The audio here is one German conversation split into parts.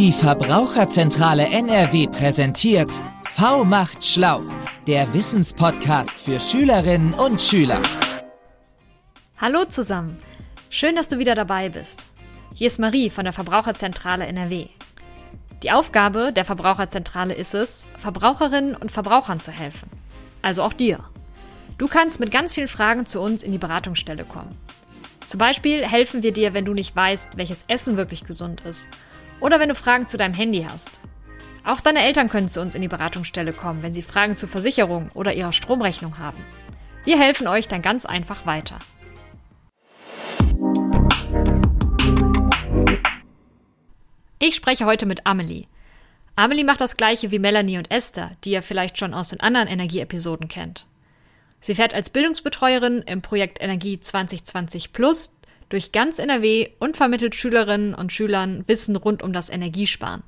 Die Verbraucherzentrale NRW präsentiert V macht schlau, der Wissenspodcast für Schülerinnen und Schüler. Hallo zusammen, schön, dass du wieder dabei bist. Hier ist Marie von der Verbraucherzentrale NRW. Die Aufgabe der Verbraucherzentrale ist es, Verbraucherinnen und Verbrauchern zu helfen. Also auch dir. Du kannst mit ganz vielen Fragen zu uns in die Beratungsstelle kommen. Zum Beispiel helfen wir dir, wenn du nicht weißt, welches Essen wirklich gesund ist. Oder wenn du Fragen zu deinem Handy hast. Auch deine Eltern können zu uns in die Beratungsstelle kommen, wenn sie Fragen zur Versicherung oder ihrer Stromrechnung haben. Wir helfen euch dann ganz einfach weiter. Ich spreche heute mit Amelie. Amelie macht das gleiche wie Melanie und Esther, die ihr vielleicht schon aus den anderen Energieepisoden kennt. Sie fährt als Bildungsbetreuerin im Projekt Energie 2020 Plus durch ganz NRW und vermittelt Schülerinnen und Schülern Wissen rund um das Energiesparen.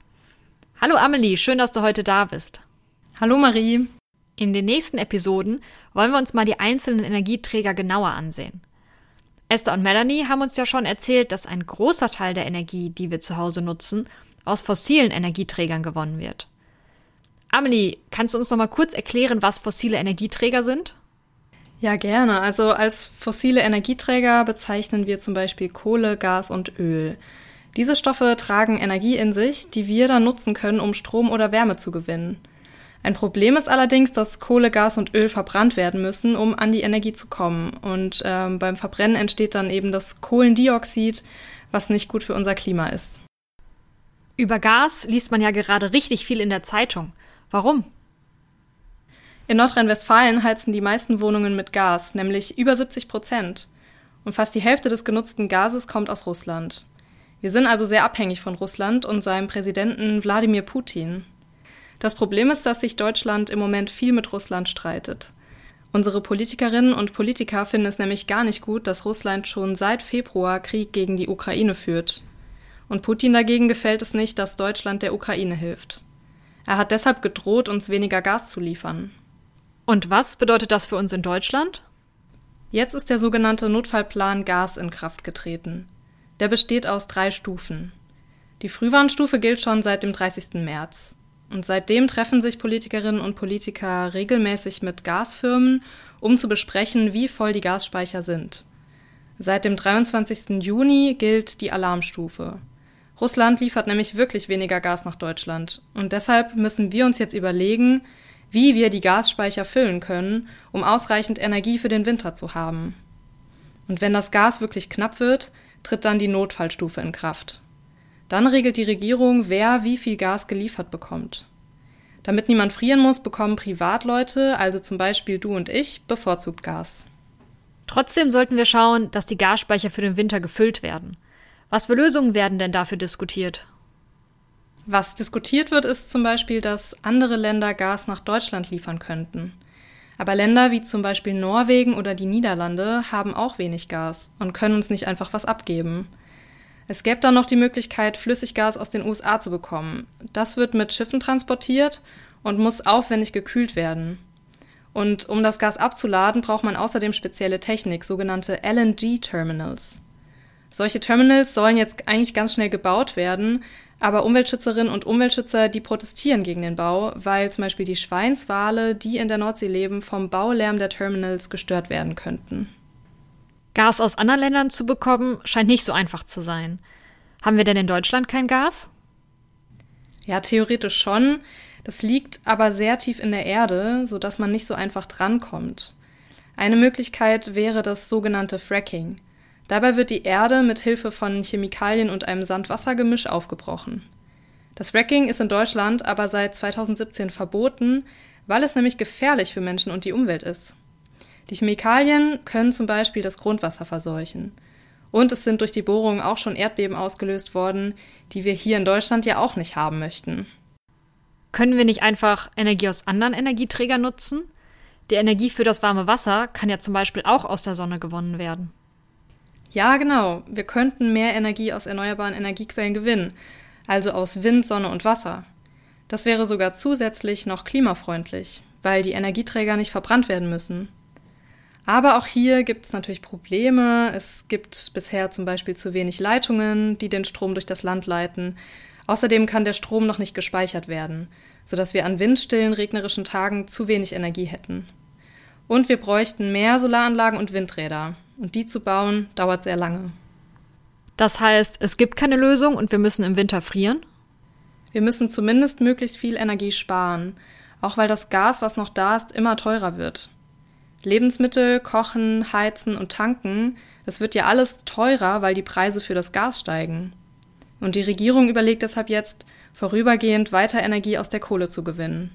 Hallo Amelie, schön, dass du heute da bist. Hallo Marie. In den nächsten Episoden wollen wir uns mal die einzelnen Energieträger genauer ansehen. Esther und Melanie haben uns ja schon erzählt, dass ein großer Teil der Energie, die wir zu Hause nutzen, aus fossilen Energieträgern gewonnen wird. Amelie, kannst du uns noch mal kurz erklären, was fossile Energieträger sind? Ja, gerne. Also als fossile Energieträger bezeichnen wir zum Beispiel Kohle, Gas und Öl. Diese Stoffe tragen Energie in sich, die wir dann nutzen können, um Strom oder Wärme zu gewinnen. Ein Problem ist allerdings, dass Kohle, Gas und Öl verbrannt werden müssen, um an die Energie zu kommen. Und ähm, beim Verbrennen entsteht dann eben das Kohlendioxid, was nicht gut für unser Klima ist. Über Gas liest man ja gerade richtig viel in der Zeitung. Warum? In Nordrhein-Westfalen heizen die meisten Wohnungen mit Gas, nämlich über 70 Prozent. Und fast die Hälfte des genutzten Gases kommt aus Russland. Wir sind also sehr abhängig von Russland und seinem Präsidenten Wladimir Putin. Das Problem ist, dass sich Deutschland im Moment viel mit Russland streitet. Unsere Politikerinnen und Politiker finden es nämlich gar nicht gut, dass Russland schon seit Februar Krieg gegen die Ukraine führt. Und Putin dagegen gefällt es nicht, dass Deutschland der Ukraine hilft. Er hat deshalb gedroht, uns weniger Gas zu liefern. Und was bedeutet das für uns in Deutschland? Jetzt ist der sogenannte Notfallplan Gas in Kraft getreten. Der besteht aus drei Stufen. Die Frühwarnstufe gilt schon seit dem 30. März. Und seitdem treffen sich Politikerinnen und Politiker regelmäßig mit Gasfirmen, um zu besprechen, wie voll die Gasspeicher sind. Seit dem 23. Juni gilt die Alarmstufe. Russland liefert nämlich wirklich weniger Gas nach Deutschland. Und deshalb müssen wir uns jetzt überlegen, wie wir die Gasspeicher füllen können, um ausreichend Energie für den Winter zu haben. Und wenn das Gas wirklich knapp wird, tritt dann die Notfallstufe in Kraft. Dann regelt die Regierung, wer wie viel Gas geliefert bekommt. Damit niemand frieren muss, bekommen Privatleute, also zum Beispiel du und ich, bevorzugt Gas. Trotzdem sollten wir schauen, dass die Gasspeicher für den Winter gefüllt werden. Was für Lösungen werden denn dafür diskutiert? Was diskutiert wird, ist zum Beispiel, dass andere Länder Gas nach Deutschland liefern könnten. Aber Länder wie zum Beispiel Norwegen oder die Niederlande haben auch wenig Gas und können uns nicht einfach was abgeben. Es gäbe dann noch die Möglichkeit, Flüssiggas aus den USA zu bekommen. Das wird mit Schiffen transportiert und muss aufwendig gekühlt werden. Und um das Gas abzuladen, braucht man außerdem spezielle Technik, sogenannte LNG-Terminals. Solche Terminals sollen jetzt eigentlich ganz schnell gebaut werden, aber Umweltschützerinnen und Umweltschützer, die protestieren gegen den Bau, weil zum Beispiel die Schweinswale, die in der Nordsee leben, vom Baulärm der Terminals gestört werden könnten. Gas aus anderen Ländern zu bekommen, scheint nicht so einfach zu sein. Haben wir denn in Deutschland kein Gas? Ja, theoretisch schon. Das liegt aber sehr tief in der Erde, sodass man nicht so einfach drankommt. Eine Möglichkeit wäre das sogenannte Fracking. Dabei wird die Erde mit Hilfe von Chemikalien und einem Sand-Wasser-Gemisch aufgebrochen. Das Fracking ist in Deutschland aber seit 2017 verboten, weil es nämlich gefährlich für Menschen und die Umwelt ist. Die Chemikalien können zum Beispiel das Grundwasser verseuchen. Und es sind durch die Bohrungen auch schon Erdbeben ausgelöst worden, die wir hier in Deutschland ja auch nicht haben möchten. Können wir nicht einfach Energie aus anderen Energieträgern nutzen? Die Energie für das warme Wasser kann ja zum Beispiel auch aus der Sonne gewonnen werden. Ja, genau. Wir könnten mehr Energie aus erneuerbaren Energiequellen gewinnen, also aus Wind, Sonne und Wasser. Das wäre sogar zusätzlich noch klimafreundlich, weil die Energieträger nicht verbrannt werden müssen. Aber auch hier gibt es natürlich Probleme. Es gibt bisher zum Beispiel zu wenig Leitungen, die den Strom durch das Land leiten. Außerdem kann der Strom noch nicht gespeichert werden, sodass wir an windstillen, regnerischen Tagen zu wenig Energie hätten. Und wir bräuchten mehr Solaranlagen und Windräder. Und die zu bauen, dauert sehr lange. Das heißt, es gibt keine Lösung und wir müssen im Winter frieren? Wir müssen zumindest möglichst viel Energie sparen, auch weil das Gas, was noch da ist, immer teurer wird. Lebensmittel, Kochen, Heizen und Tanken, das wird ja alles teurer, weil die Preise für das Gas steigen. Und die Regierung überlegt deshalb jetzt, vorübergehend weiter Energie aus der Kohle zu gewinnen.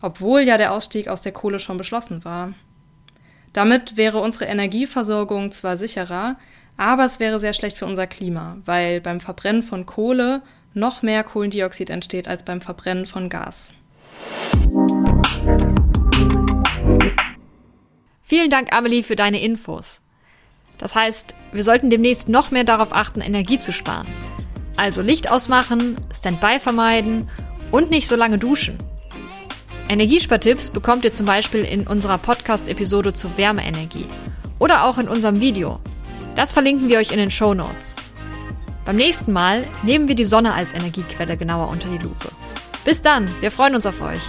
Obwohl ja der Ausstieg aus der Kohle schon beschlossen war. Damit wäre unsere Energieversorgung zwar sicherer, aber es wäre sehr schlecht für unser Klima, weil beim Verbrennen von Kohle noch mehr Kohlendioxid entsteht als beim Verbrennen von Gas. Vielen Dank, Amelie, für deine Infos. Das heißt, wir sollten demnächst noch mehr darauf achten, Energie zu sparen. Also Licht ausmachen, Standby vermeiden und nicht so lange duschen. Energiespartipps bekommt ihr zum Beispiel in unserer Podcast-Episode zur Wärmeenergie oder auch in unserem Video. Das verlinken wir euch in den Show Notes. Beim nächsten Mal nehmen wir die Sonne als Energiequelle genauer unter die Lupe. Bis dann, wir freuen uns auf euch.